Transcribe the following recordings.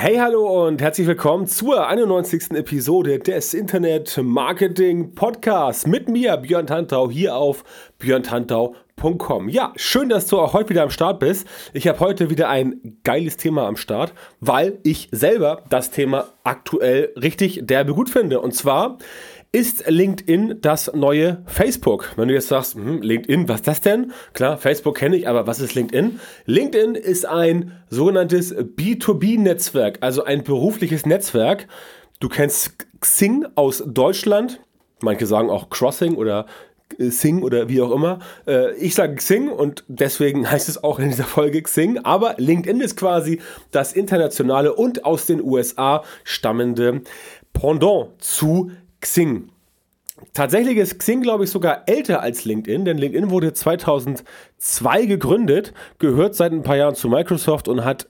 Hey, hallo und herzlich willkommen zur 91. Episode des Internet Marketing Podcasts mit mir, Björn Tantau, hier auf björntantau.com. Ja, schön, dass du auch heute wieder am Start bist. Ich habe heute wieder ein geiles Thema am Start, weil ich selber das Thema aktuell richtig derbe gut finde. Und zwar ist LinkedIn das neue Facebook? Wenn du jetzt sagst, hm, LinkedIn, was ist das denn? Klar, Facebook kenne ich, aber was ist LinkedIn? LinkedIn ist ein sogenanntes B2B-Netzwerk, also ein berufliches Netzwerk. Du kennst Xing aus Deutschland. Manche sagen auch Crossing oder Xing oder wie auch immer. Äh, ich sage Xing und deswegen heißt es auch in dieser Folge Xing. Aber LinkedIn ist quasi das internationale und aus den USA stammende Pendant zu Xing. Tatsächlich ist Xing, glaube ich, sogar älter als LinkedIn, denn LinkedIn wurde 2002 gegründet, gehört seit ein paar Jahren zu Microsoft und hat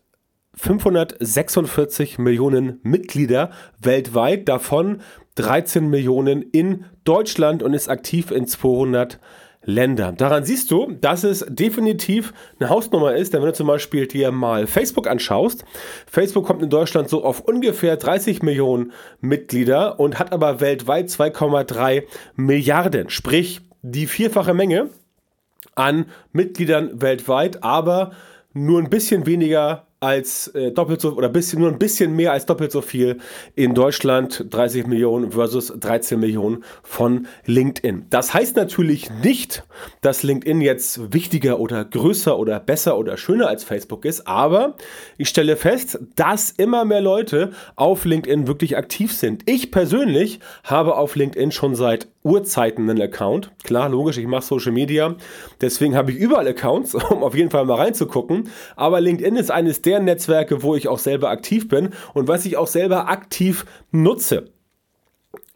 546 Millionen Mitglieder weltweit, davon 13 Millionen in Deutschland und ist aktiv in 200 Ländern. Länder. Daran siehst du, dass es definitiv eine Hausnummer ist, denn wenn du zum Beispiel dir mal Facebook anschaust, Facebook kommt in Deutschland so auf ungefähr 30 Millionen Mitglieder und hat aber weltweit 2,3 Milliarden, sprich die vierfache Menge an Mitgliedern weltweit, aber nur ein bisschen weniger als äh, doppelt so oder bisschen, nur ein bisschen mehr als doppelt so viel in Deutschland 30 Millionen versus 13 Millionen von LinkedIn. Das heißt natürlich nicht, dass LinkedIn jetzt wichtiger oder größer oder besser oder schöner als Facebook ist, aber ich stelle fest, dass immer mehr Leute auf LinkedIn wirklich aktiv sind. Ich persönlich habe auf LinkedIn schon seit Urzeiten einen Account. Klar, logisch, ich mache Social Media. Deswegen habe ich überall Accounts, um auf jeden Fall mal reinzugucken. Aber LinkedIn ist eines der Netzwerke, wo ich auch selber aktiv bin und was ich auch selber aktiv nutze.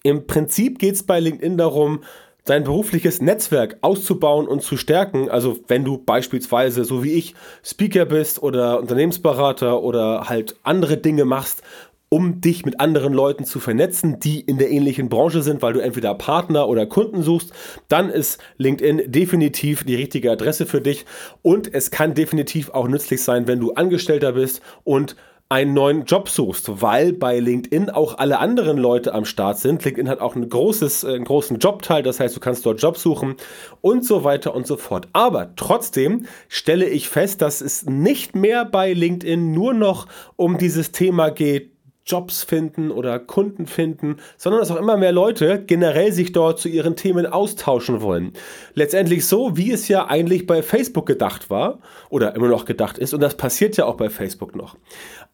Im Prinzip geht es bei LinkedIn darum, dein berufliches Netzwerk auszubauen und zu stärken. Also wenn du beispielsweise, so wie ich, Speaker bist oder Unternehmensberater oder halt andere Dinge machst, um dich mit anderen Leuten zu vernetzen, die in der ähnlichen Branche sind, weil du entweder Partner oder Kunden suchst, dann ist LinkedIn definitiv die richtige Adresse für dich und es kann definitiv auch nützlich sein, wenn du Angestellter bist und einen neuen Job suchst, weil bei LinkedIn auch alle anderen Leute am Start sind. LinkedIn hat auch ein großes, äh, einen großen Jobteil, das heißt, du kannst dort Job suchen und so weiter und so fort. Aber trotzdem stelle ich fest, dass es nicht mehr bei LinkedIn nur noch um dieses Thema geht, Jobs finden oder Kunden finden, sondern dass auch immer mehr Leute generell sich dort zu ihren Themen austauschen wollen. Letztendlich so, wie es ja eigentlich bei Facebook gedacht war oder immer noch gedacht ist und das passiert ja auch bei Facebook noch.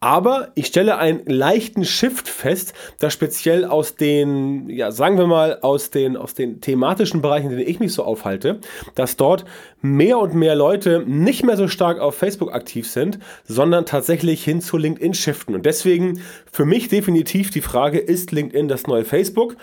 Aber ich stelle einen leichten Shift fest, dass speziell aus den, ja, sagen wir mal, aus den, aus den thematischen Bereichen, in denen ich mich so aufhalte, dass dort mehr und mehr Leute nicht mehr so stark auf Facebook aktiv sind, sondern tatsächlich hin zu LinkedIn shiften. Und deswegen für mich definitiv die Frage, ist LinkedIn das neue Facebook?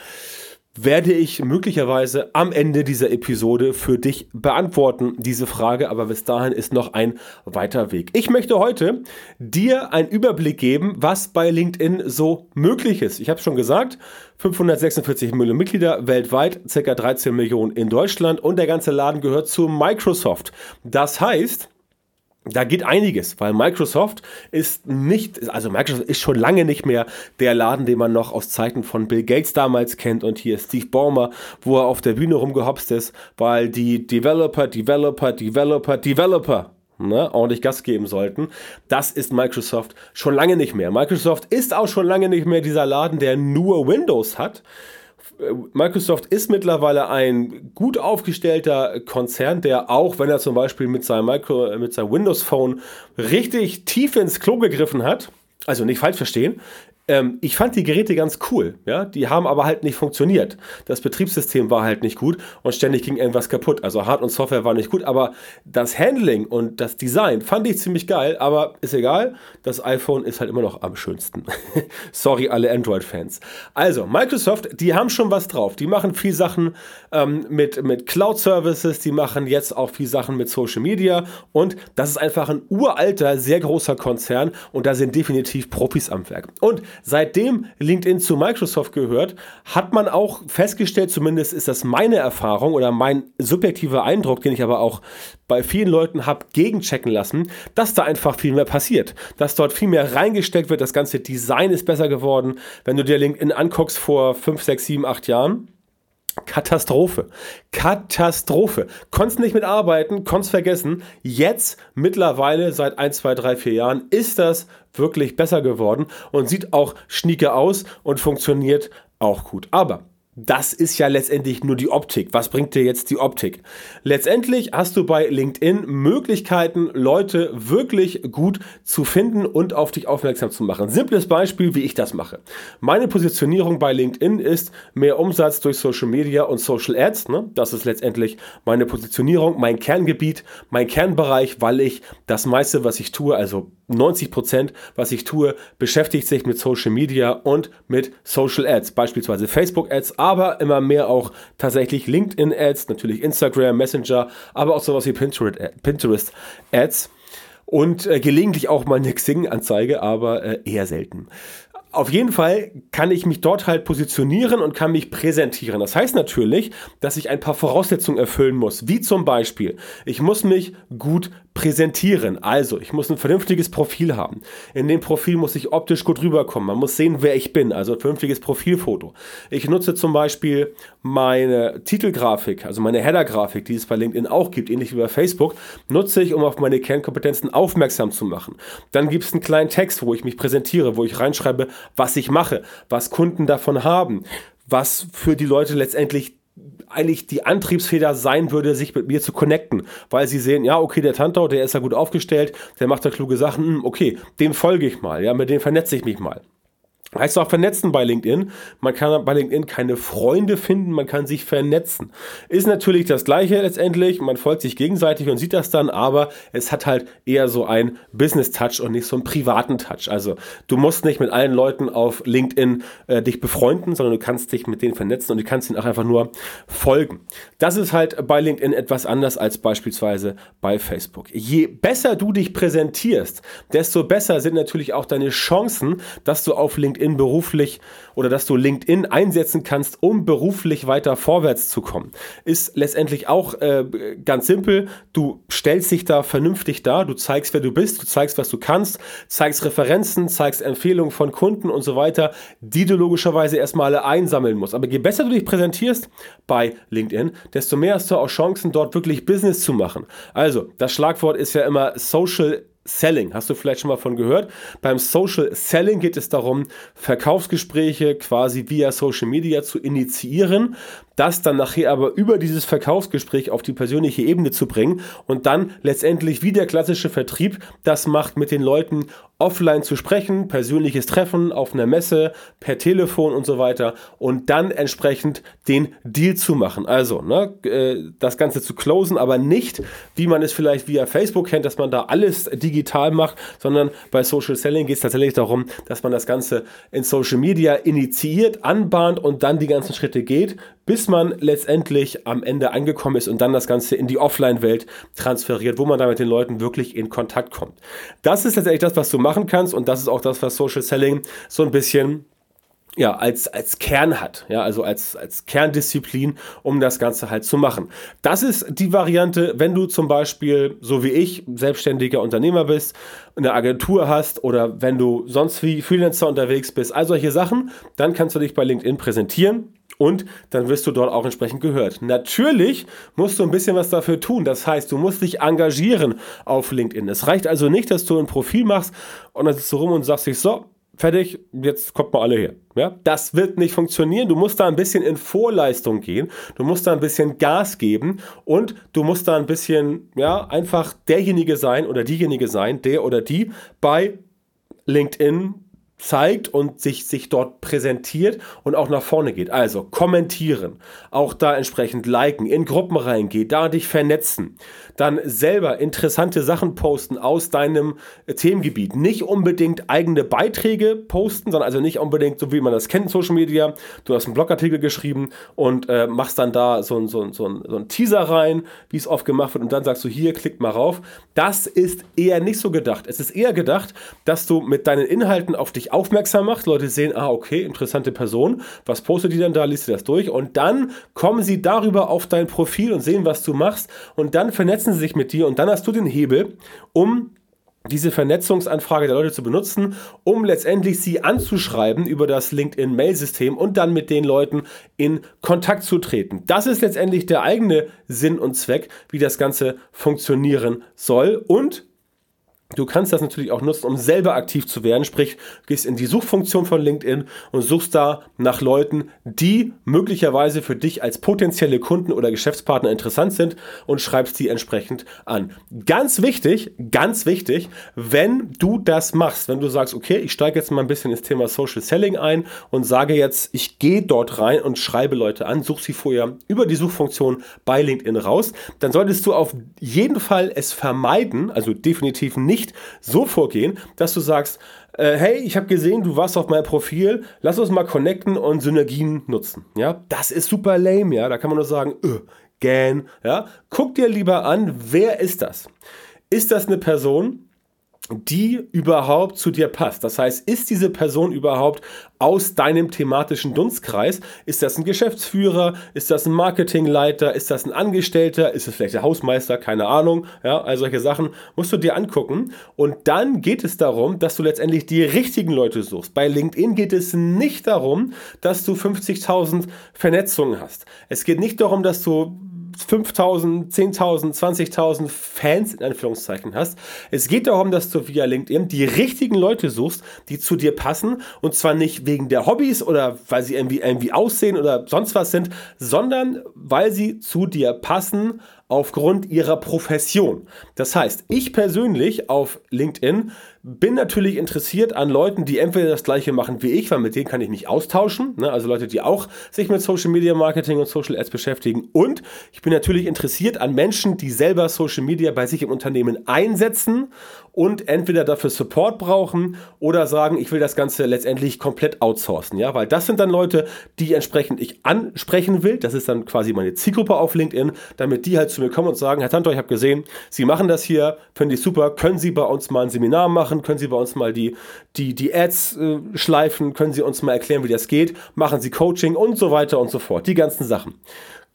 werde ich möglicherweise am Ende dieser Episode für dich beantworten, diese Frage, aber bis dahin ist noch ein weiter Weg. Ich möchte heute dir einen Überblick geben, was bei LinkedIn so möglich ist. Ich habe schon gesagt, 546 Millionen Mitglieder weltweit, ca. 13 Millionen in Deutschland und der ganze Laden gehört zu Microsoft. Das heißt, da geht einiges, weil Microsoft ist nicht, also Microsoft ist schon lange nicht mehr der Laden, den man noch aus Zeiten von Bill Gates damals kennt und hier Steve Ballmer, wo er auf der Bühne rumgehopst ist, weil die Developer, Developer, Developer, Developer Ne, ordentlich Gas geben sollten. Das ist Microsoft schon lange nicht mehr. Microsoft ist auch schon lange nicht mehr dieser Laden, der nur Windows hat, Microsoft ist mittlerweile ein gut aufgestellter Konzern, der auch, wenn er zum Beispiel mit seinem, Micro, mit seinem Windows Phone richtig tief ins Klo gegriffen hat, also nicht falsch verstehen, Ähm, ich fand die Geräte ganz cool, ja, die haben aber halt nicht funktioniert. Das Betriebssystem war halt nicht gut und ständig ging irgendwas kaputt. Also Hard- und Software war nicht gut, aber das Handling und das Design fand ich ziemlich geil, aber ist egal, das iPhone ist halt immer noch am schönsten. Sorry alle Android-Fans. Also, Microsoft, die haben schon was drauf. Die machen viel Sachen ähm, mit, mit Cloud-Services, die machen jetzt auch viel Sachen mit Social Media und das ist einfach ein uralter, sehr großer Konzern und da sind definitiv Profis am Werk. Und seitdem LinkedIn zu Microsoft gehört, hat man auch festgestellt, zumindest ist das meine Erfahrung oder mein subjektiver Eindruck, den ich aber auch bei vielen Leuten habe gegenchecken lassen, dass da einfach viel mehr passiert, dass dort viel mehr reingesteckt wird, das ganze Design ist besser geworden. Wenn du dir LinkedIn anguckst vor 5, 6, 7, 8 Jahren, Katastrophe. Katastrophe. Konntest nicht mitarbeiten, konntest vergessen. Jetzt, mittlerweile, seit 1, 2, 3, 4 Jahren, ist das wirklich besser geworden und sieht auch schnieke aus und funktioniert auch gut. Aber das ist ja letztendlich nur die Optik. Was bringt dir jetzt die Optik? Letztendlich hast du bei LinkedIn Möglichkeiten, Leute wirklich gut zu finden und auf dich aufmerksam zu machen. Simples Beispiel, wie ich das mache. Meine Positionierung bei LinkedIn ist mehr Umsatz durch Social Media und Social Ads. Ne? Das ist letztendlich meine Positionierung, mein Kerngebiet, mein Kernbereich, weil ich das meiste, was ich tue, also 90 Prozent, was ich tue, beschäftigt sich mit Social Media und mit Social Ads, beispielsweise Facebook Ads, aber immer mehr auch tatsächlich LinkedIn Ads, natürlich Instagram, Messenger, aber auch sowas wie Pinterest Ads und äh, gelegentlich auch mal eine Xing-Anzeige, aber äh, eher selten. Auf jeden Fall kann ich mich dort halt positionieren und kann mich präsentieren. Das heißt natürlich, dass ich ein paar Voraussetzungen erfüllen muss, wie zum Beispiel, ich muss mich gut präsentieren. Also, ich muss ein vernünftiges Profil haben. In dem Profil muss ich optisch gut rüberkommen. Man muss sehen, wer ich bin. Also ein vernünftiges Profilfoto. Ich nutze zum Beispiel meine Titelgrafik, also meine Headergrafik, die es bei LinkedIn auch gibt, ähnlich wie bei Facebook, nutze ich, um auf meine Kernkompetenzen aufmerksam zu machen. Dann gibt es einen kleinen Text, wo ich mich präsentiere, wo ich reinschreibe, was ich mache, was Kunden davon haben, was für die Leute letztendlich eigentlich die Antriebsfeder sein würde, sich mit mir zu connecten, weil sie sehen, ja, okay, der Tantau, der ist ja gut aufgestellt, der macht da kluge Sachen, hm, okay, dem folge ich mal, ja, mit dem vernetze ich mich mal. Heißt auch vernetzen bei LinkedIn. Man kann bei LinkedIn keine Freunde finden, man kann sich vernetzen. Ist natürlich das Gleiche letztendlich. Man folgt sich gegenseitig und sieht das dann, aber es hat halt eher so einen Business-Touch und nicht so einen privaten Touch. Also du musst nicht mit allen Leuten auf LinkedIn äh, dich befreunden, sondern du kannst dich mit denen vernetzen und du kannst ihnen auch einfach nur folgen. Das ist halt bei LinkedIn etwas anders als beispielsweise bei Facebook. Je besser du dich präsentierst, desto besser sind natürlich auch deine Chancen, dass du auf LinkedIn LinkedIn beruflich oder dass du LinkedIn einsetzen kannst, um beruflich weiter vorwärts zu kommen. Ist letztendlich auch äh, ganz simpel. Du stellst dich da vernünftig dar, du zeigst, wer du bist, du zeigst, was du kannst, zeigst Referenzen, zeigst Empfehlungen von Kunden und so weiter, die du logischerweise erstmal einsammeln musst. Aber je besser du dich präsentierst bei LinkedIn, desto mehr hast du auch Chancen, dort wirklich Business zu machen. Also, das Schlagwort ist ja immer Social Selling. Hast du vielleicht schon mal von gehört? Beim Social Selling geht es darum, Verkaufsgespräche quasi via Social Media zu initiieren, das dann nachher aber über dieses Verkaufsgespräch auf die persönliche Ebene zu bringen und dann letztendlich wie der klassische Vertrieb das macht, mit den Leuten offline zu sprechen, persönliches Treffen auf einer Messe, per Telefon und so weiter und dann entsprechend den Deal zu machen. Also ne, äh, das Ganze zu closen, aber nicht, wie man es vielleicht via Facebook kennt, dass man da alles digital macht, sondern bei Social Selling geht es tatsächlich darum, dass man das Ganze in Social Media initiiert, anbahnt und dann die ganzen Schritte geht, bis man letztendlich am Ende angekommen ist und dann das Ganze in die Offline-Welt transferiert, wo man da mit den Leuten wirklich in Kontakt kommt. Das ist letztendlich das, was du machen kannst und das ist auch das, was Social Selling so ein bisschen ja, als, als Kern hat, ja, also als, als Kerndisziplin, um das Ganze halt zu machen. Das ist die Variante, wenn du zum Beispiel, so wie ich, selbstständiger Unternehmer bist, eine Agentur hast oder wenn du sonst wie Freelancer unterwegs bist, all solche Sachen, dann kannst du dich bei LinkedIn präsentieren und dann wirst du dort auch entsprechend gehört. Natürlich musst du ein bisschen was dafür tun. Das heißt, du musst dich engagieren auf LinkedIn. Es reicht also nicht, dass du ein Profil machst und dann sitzt du rum und sagst dich so, fertig, jetzt kommt mal alle her. Ja, das wird nicht funktionieren. Du musst da ein bisschen in Vorleistung gehen. Du musst da ein bisschen Gas geben und du musst da ein bisschen, ja, einfach derjenige sein oder diejenige sein, der oder die bei LinkedIn zeigt und sich, sich dort präsentiert und auch nach vorne geht. Also kommentieren, auch da entsprechend liken, in Gruppen reingehen, da dich vernetzen, dann selber interessante Sachen posten aus deinem äh, Themengebiet. Nicht unbedingt eigene Beiträge posten, sondern also nicht unbedingt so wie man das kennt Social Media. Du hast einen Blogartikel geschrieben und äh, machst dann da so, ein, so, so, ein, so ein Teaser rein, wie es oft gemacht wird und dann sagst du hier, klickt mal rauf. Das ist eher nicht so gedacht. Es ist eher gedacht, dass du mit deinen Inhalten auf dich dich aufmerksam macht, Leute sehen, ah, okay, interessante Person, was postet die denn da, liest du das durch und dann kommen sie darüber auf dein Profil und sehen, was du machst und dann vernetzen sie sich mit dir und dann hast du den Hebel, um diese Vernetzungsanfrage der Leute zu benutzen, um letztendlich sie anzuschreiben über das LinkedIn-Mail-System und dann mit den Leuten in Kontakt zu treten. Das ist letztendlich der eigene Sinn und Zweck, wie das Ganze funktionieren soll. Und Du kannst das natürlich auch nutzen, um selber aktiv zu werden. Sprich, gehst in die Suchfunktion von LinkedIn und suchst da nach Leuten, die möglicherweise für dich als potenzielle Kunden oder Geschäftspartner interessant sind und schreibst die entsprechend an. Ganz wichtig, ganz wichtig, wenn du das machst, wenn du sagst, okay, ich steige jetzt mal ein bisschen ins Thema Social Selling ein und sage jetzt, ich gehe dort rein und schreibe Leute an, such sie vorher über die Suchfunktion bei LinkedIn raus, dann solltest du auf jeden Fall es vermeiden, also definitiv nicht nicht so vorgehen, dass du sagst, äh, hey, ich habe gesehen, du warst auf meinem Profil, lass uns mal connecten und Synergien nutzen. Ja, das ist super lame, ja, da kann man nur sagen, öh, gähn, ja. Guck dir lieber an, wer ist das? Ist das eine Person, die überhaupt zu dir passt. Das heißt, ist diese Person überhaupt aus deinem thematischen Dunstkreis? Ist das ein Geschäftsführer? Ist das ein Marketingleiter? Ist das ein Angestellter? Ist es vielleicht der Hausmeister? Keine Ahnung. Ja, all solche Sachen musst du dir angucken. Und dann geht es darum, dass du letztendlich die richtigen Leute suchst. Bei LinkedIn geht es nicht darum, dass du 50.000 Vernetzungen hast. Es geht nicht darum, dass du 5000, 10.000, 20.000 Fans in Anführungszeichen hast. Es geht darum, dass du via LinkedIn die richtigen Leute suchst, die zu dir passen und zwar nicht wegen der Hobbys oder weil sie irgendwie, irgendwie aussehen oder sonst was sind, sondern weil sie zu dir passen aufgrund ihrer Profession. Das heißt, ich persönlich auf LinkedIn bin natürlich interessiert an Leuten, die entweder das gleiche machen wie ich, weil mit denen kann ich mich austauschen, ne? also Leute, die auch sich mit Social Media Marketing und Social Ads beschäftigen. Und ich bin natürlich interessiert an Menschen, die selber Social Media bei sich im Unternehmen einsetzen und entweder dafür Support brauchen oder sagen, ich will das Ganze letztendlich komplett outsourcen, ja, weil das sind dann Leute, die entsprechend ich ansprechen will. Das ist dann quasi meine Zielgruppe auf LinkedIn, damit die halt zu mir kommen und sagen, Herr Tantor, ich habe gesehen, Sie machen das hier, finde ich super, können Sie bei uns mal ein Seminar machen? Machen? Können Sie bei uns mal die, die, die Ads äh, schleifen? Können Sie uns mal erklären, wie das geht? Machen Sie Coaching und so weiter und so fort. Die ganzen Sachen.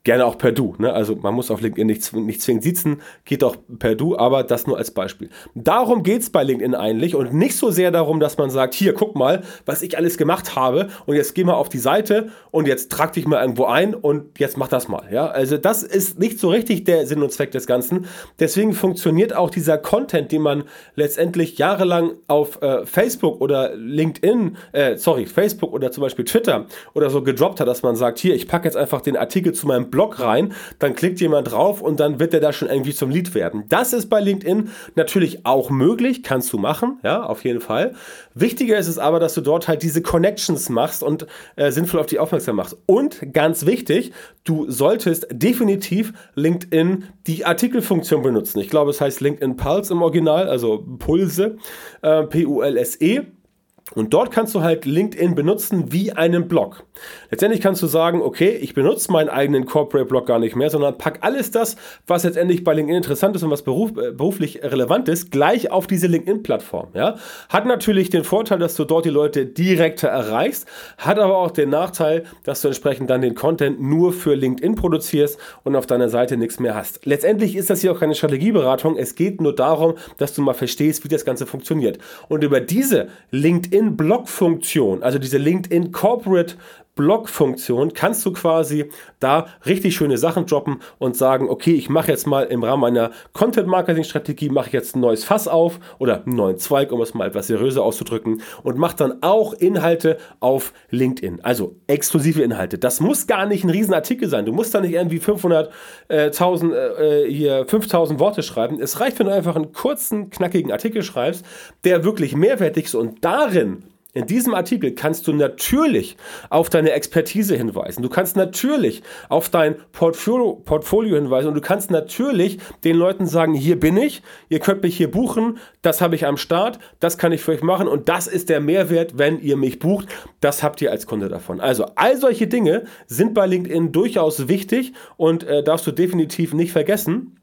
Gerne auch per Du. Ne? Also man muss auf LinkedIn nicht, nicht zwingend sitzen, geht auch per Du, aber das nur als Beispiel. Darum geht es bei LinkedIn eigentlich und nicht so sehr darum, dass man sagt, hier, guck mal, was ich alles gemacht habe und jetzt geh mal auf die Seite und jetzt trag dich mal irgendwo ein und jetzt mach das mal. Ja? Also das ist nicht so richtig der Sinn und Zweck des Ganzen. Deswegen funktioniert auch dieser Content, den man letztendlich jahrelang auf äh, Facebook oder LinkedIn, äh, sorry, Facebook oder zum Beispiel Twitter oder so gedroppt hat, dass man sagt, hier, ich packe jetzt einfach den Artikel zu meinem Blog rein, dann klickt jemand drauf und dann wird der da schon irgendwie zum Lead werden. Das ist bei LinkedIn natürlich auch möglich, kannst du machen, ja, auf jeden Fall. Wichtiger ist es aber, dass du dort halt diese Connections machst und äh, sinnvoll auf die aufmerksam machst. Und ganz wichtig, du solltest definitiv LinkedIn die Artikelfunktion benutzen. Ich glaube, es heißt LinkedIn Pulse im Original, also Pulse, äh, P-U-L-S-E. Und dort kannst du halt LinkedIn benutzen wie einen Blog. Letztendlich kannst du sagen, okay, ich benutze meinen eigenen Corporate Blog gar nicht mehr, sondern pack alles das, was letztendlich bei LinkedIn interessant ist und was beruf, äh, beruflich relevant ist, gleich auf diese LinkedIn-Plattform. Ja? Hat natürlich den Vorteil, dass du dort die Leute direkter erreichst, hat aber auch den Nachteil, dass du entsprechend dann den Content nur für LinkedIn produzierst und auf deiner Seite nichts mehr hast. Letztendlich ist das hier auch keine Strategieberatung. Es geht nur darum, dass du mal verstehst, wie das Ganze funktioniert. Und über diese LinkedIn LinkedIn-Blog-Funktion, also diese LinkedIn Corporate Blog-Funktion, kannst du quasi da richtig schöne Sachen droppen und sagen, okay, ich mache jetzt mal im Rahmen meiner Content-Marketing-Strategie, mache ich jetzt ein neues Fass auf oder einen neuen Zweig, um es mal etwas seriöser auszudrücken und mache dann auch Inhalte auf LinkedIn, also exklusive Inhalte. Das muss gar nicht ein Riesenartikel sein. Du musst da nicht irgendwie 500, äh, 1000, äh, hier 5000 Worte schreiben. Es reicht, wenn du einfach einen kurzen, knackigen Artikel schreibst, der wirklich mehrwertig ist und darin In diesem Artikel kannst du natürlich auf deine Expertise hinweisen. Du kannst natürlich auf dein Portfolio, Portfolio, hinweisen und du kannst natürlich den Leuten sagen, hier bin ich, ihr könnt mich hier buchen, das habe ich am Start, das kann ich für euch machen und das ist der Mehrwert, wenn ihr mich bucht. Das habt ihr als Kunde davon. Also all solche Dinge sind bei LinkedIn durchaus wichtig und äh, darfst du definitiv nicht vergessen.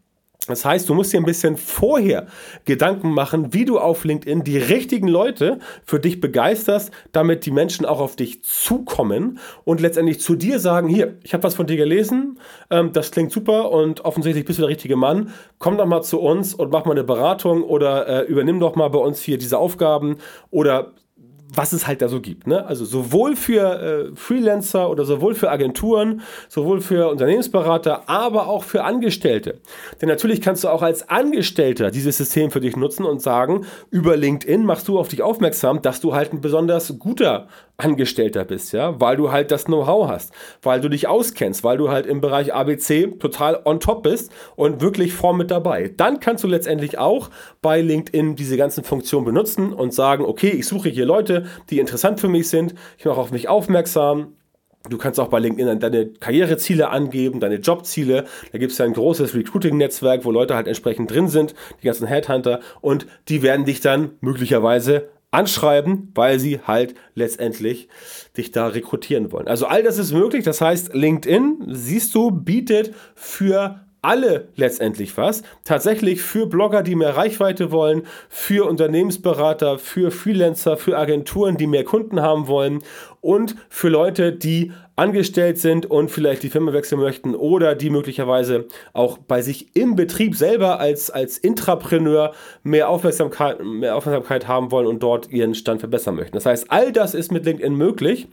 Das heißt, du musst dir ein bisschen vorher Gedanken machen, wie du auf LinkedIn die richtigen Leute für dich begeisterst, damit die Menschen auch auf dich zukommen und letztendlich zu dir sagen, hier, ich habe was von dir gelesen, ähm, das klingt super und offensichtlich bist du der richtige Mann, komm doch mal zu uns und mach mal eine Beratung oder äh, übernimm doch mal bei uns hier diese Aufgaben oder was es halt da so gibt. Ne? Also sowohl für äh, Freelancer oder sowohl für Agenturen, sowohl für Unternehmensberater, aber auch für Angestellte. Denn natürlich kannst du auch als Angestellter dieses System für dich nutzen und sagen, über LinkedIn machst du auf dich aufmerksam, dass du halt ein besonders guter Angestellter bist, ja, weil du halt das Know-how hast, weil du dich auskennst, weil du halt im Bereich ABC total on top bist und wirklich vorn mit dabei. Dann kannst du letztendlich auch bei LinkedIn diese ganzen Funktionen benutzen und sagen, okay, ich suche hier Leute, die interessant für mich sind, ich mache auf mich aufmerksam, Du kannst auch bei LinkedIn deine Karriereziele angeben, deine Jobziele. Da gibt es ja ein großes Recruiting-Netzwerk, wo Leute halt entsprechend drin sind, die ganzen Headhunter, und die werden dich dann möglicherweise anschreiben, weil sie halt letztendlich dich da rekrutieren wollen. Also all das ist möglich. Das heißt, LinkedIn, siehst du, bietet für alle letztendlich was. Tatsächlich für Blogger, die mehr Reichweite wollen, für Unternehmensberater, für Freelancer, für Agenturen, die mehr Kunden haben wollen und für Leute, die angestellt sind und vielleicht die Firma wechseln möchten oder die möglicherweise auch bei sich im Betrieb selber als, als Intrapreneur mehr Aufmerksamkeit, mehr Aufmerksamkeit haben wollen und dort ihren Stand verbessern möchten. Das heißt, all das ist mit LinkedIn möglich.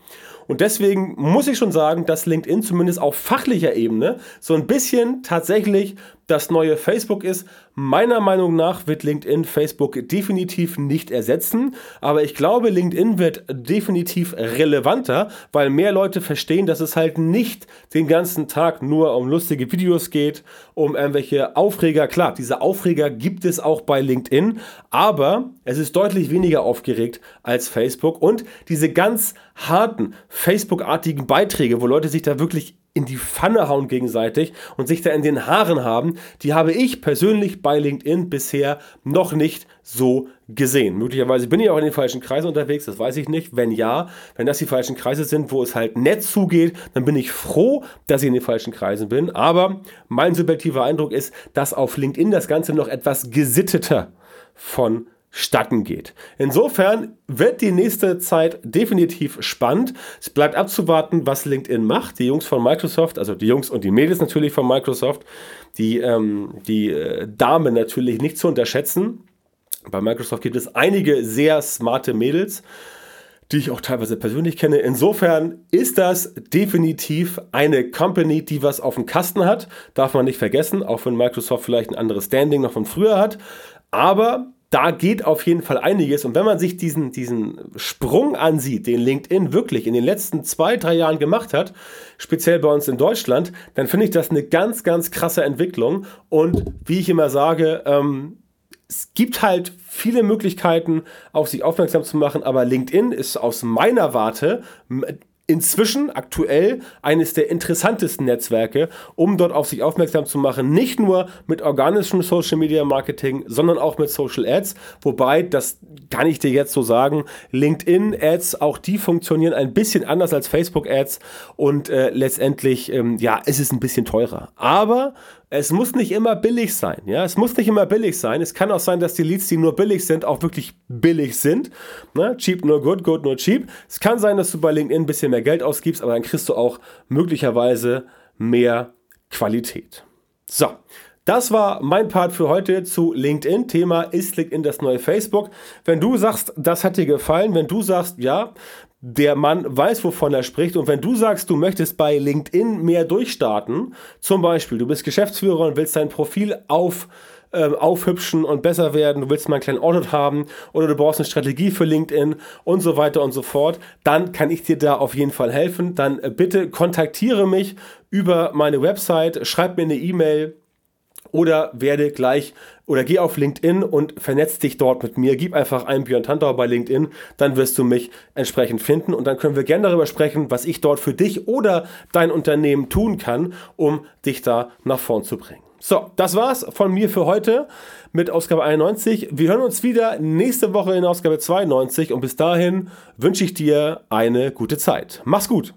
Und deswegen muss ich schon sagen, dass LinkedIn zumindest auf fachlicher Ebene so ein bisschen tatsächlich das neue Facebook ist. Meiner Meinung nach wird LinkedIn Facebook definitiv nicht ersetzen, aber ich glaube, LinkedIn wird definitiv relevanter, weil mehr Leute verstehen, dass es halt nicht den ganzen Tag nur um lustige Videos geht, um irgendwelche Aufreger. Klar, diese Aufreger gibt es auch bei LinkedIn, aber es ist deutlich weniger aufgeregt als Facebook und diese ganz harten Facebook-artigen Beiträge, wo Leute sich da wirklich in die Pfanne hauen gegenseitig und sich da in den Haaren haben, die habe ich persönlich bei LinkedIn bisher noch nicht so gesehen. Möglicherweise bin ich auch in den falschen Kreisen unterwegs, das weiß ich nicht. Wenn ja, wenn das die falschen Kreise sind, wo es halt nett zugeht, dann bin ich froh, dass ich in den falschen Kreisen bin. Aber mein subjektiver Eindruck ist, dass auf LinkedIn das Ganze noch etwas gesitteter von statten geht. Insofern wird die nächste Zeit definitiv spannend. Es bleibt abzuwarten, was LinkedIn macht. Die Jungs von Microsoft, also die Jungs und die Mädels natürlich von Microsoft, die, ähm, die äh, Dame natürlich nicht zu unterschätzen. Bei Microsoft gibt es einige sehr smarte Mädels, die ich auch teilweise persönlich kenne. Insofern ist das definitiv eine Company, die was auf dem Kasten hat. Darf man nicht vergessen, auch wenn Microsoft vielleicht ein anderes Standing noch von früher hat. Aber da geht auf jeden Fall einiges. Und wenn man sich diesen, diesen Sprung ansieht, den LinkedIn wirklich in den letzten zwei, drei Jahren gemacht hat, speziell bei uns in Deutschland, dann finde ich das eine ganz, ganz krasse Entwicklung. Und wie ich immer sage, ähm, es gibt halt viele Möglichkeiten, auf sich aufmerksam zu machen, aber LinkedIn ist aus meiner Warte inzwischen aktuell eines der interessantesten Netzwerke, um dort auf sich aufmerksam zu machen. Nicht nur mit organischem Social Media Marketing, sondern auch mit Social Ads. Wobei, das kann ich dir jetzt so sagen, LinkedIn Ads, auch die funktionieren ein bisschen anders als Facebook Ads und äh, letztendlich, ähm, ja, ist es ein bisschen teurer. Aber es muss nicht immer billig sein. Ja? Es muss nicht immer billig sein. Es kann auch sein, dass die Leads, die nur billig sind, auch wirklich billig sind. Ne? Cheap nur good, good nur cheap. Es kann sein, dass du bei LinkedIn ein bisschen mehr Geld ausgibst, aber dann kriegst du auch möglicherweise mehr Qualität. So, das war mein Part für heute zu LinkedIn. Thema ist LinkedIn das neue Facebook. Wenn du sagst, das hat dir gefallen, wenn du sagst, ja, der Mann weiß, wovon er spricht. Und wenn du sagst, du möchtest bei LinkedIn mehr durchstarten, zum Beispiel, du bist Geschäftsführer und willst dein Profil auf ähm, aufhübschen und besser werden, du willst mal einen kleinen Audit haben oder du brauchst eine Strategie für LinkedIn und so weiter und so fort, dann kann ich dir da auf jeden Fall helfen. Dann äh, bitte kontaktiere mich über meine Website, schreib mir eine E-Mail oder werde gleich oder geh auf LinkedIn und vernetz dich dort mit mir. Gib einfach ein Björn Tantau bei LinkedIn, dann wirst du mich entsprechend finden und dann können wir gerne darüber sprechen, was ich dort für dich oder dein Unternehmen tun kann, um dich da nach vorn zu bringen. So, das war's von mir für heute mit Ausgabe 91. Wir hören uns wieder nächste Woche in Ausgabe 92 und bis dahin wünsche ich dir eine gute Zeit. Mach's gut!